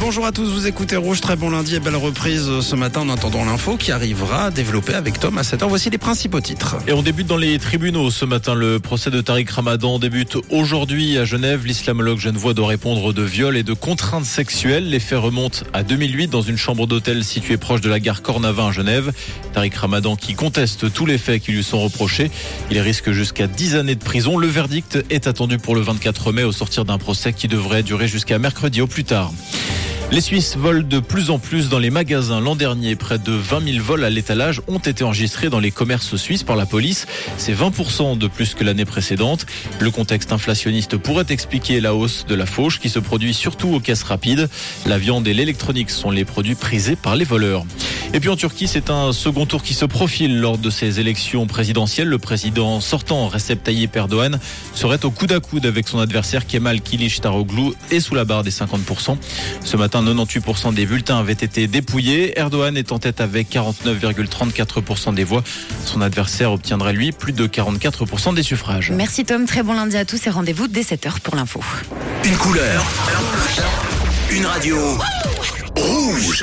bonjour à tous, vous écoutez Rouge, très bon lundi et belle reprise ce matin en attendant l'info qui arrivera à développer avec Tom à 7h. Voici les principaux titres. Et on débute dans les tribunaux ce matin. Le procès de Tariq Ramadan débute aujourd'hui à Genève. L'islamologue genevois doit répondre de viol et de contraintes sexuelles. Les faits remontent à 2008 dans une chambre d'hôtel située proche de la gare Cornavin à Genève. Tariq Ramadan qui conteste tous les faits qui lui sont reprochés. Il risque jusqu'à 10 années de prison. Le verdict est attendu pour le 24 mai au sortir d'un procès qui devrait durer jusqu'à mercredi au plus tard. Les Suisses volent de plus en plus dans les magasins. L'an dernier, près de 20 000 vols à l'étalage ont été enregistrés dans les commerces suisses par la police. C'est 20% de plus que l'année précédente. Le contexte inflationniste pourrait expliquer la hausse de la fauche qui se produit surtout aux caisses rapides. La viande et l'électronique sont les produits prisés par les voleurs. Et puis en Turquie, c'est un second tour qui se profile lors de ces élections présidentielles. Le président sortant, Recep Tayyip Erdogan, serait au coude à coude avec son adversaire Kemal Kılıçdaroğlu et sous la barre des 50%. Ce matin, 98% des bulletins avaient été dépouillés. Erdogan est en tête avec 49,34% des voix. Son adversaire obtiendrait lui plus de 44% des suffrages. Merci Tom, très bon lundi à tous et rendez-vous dès 7h pour l'info. Une couleur. Une radio. Rouge.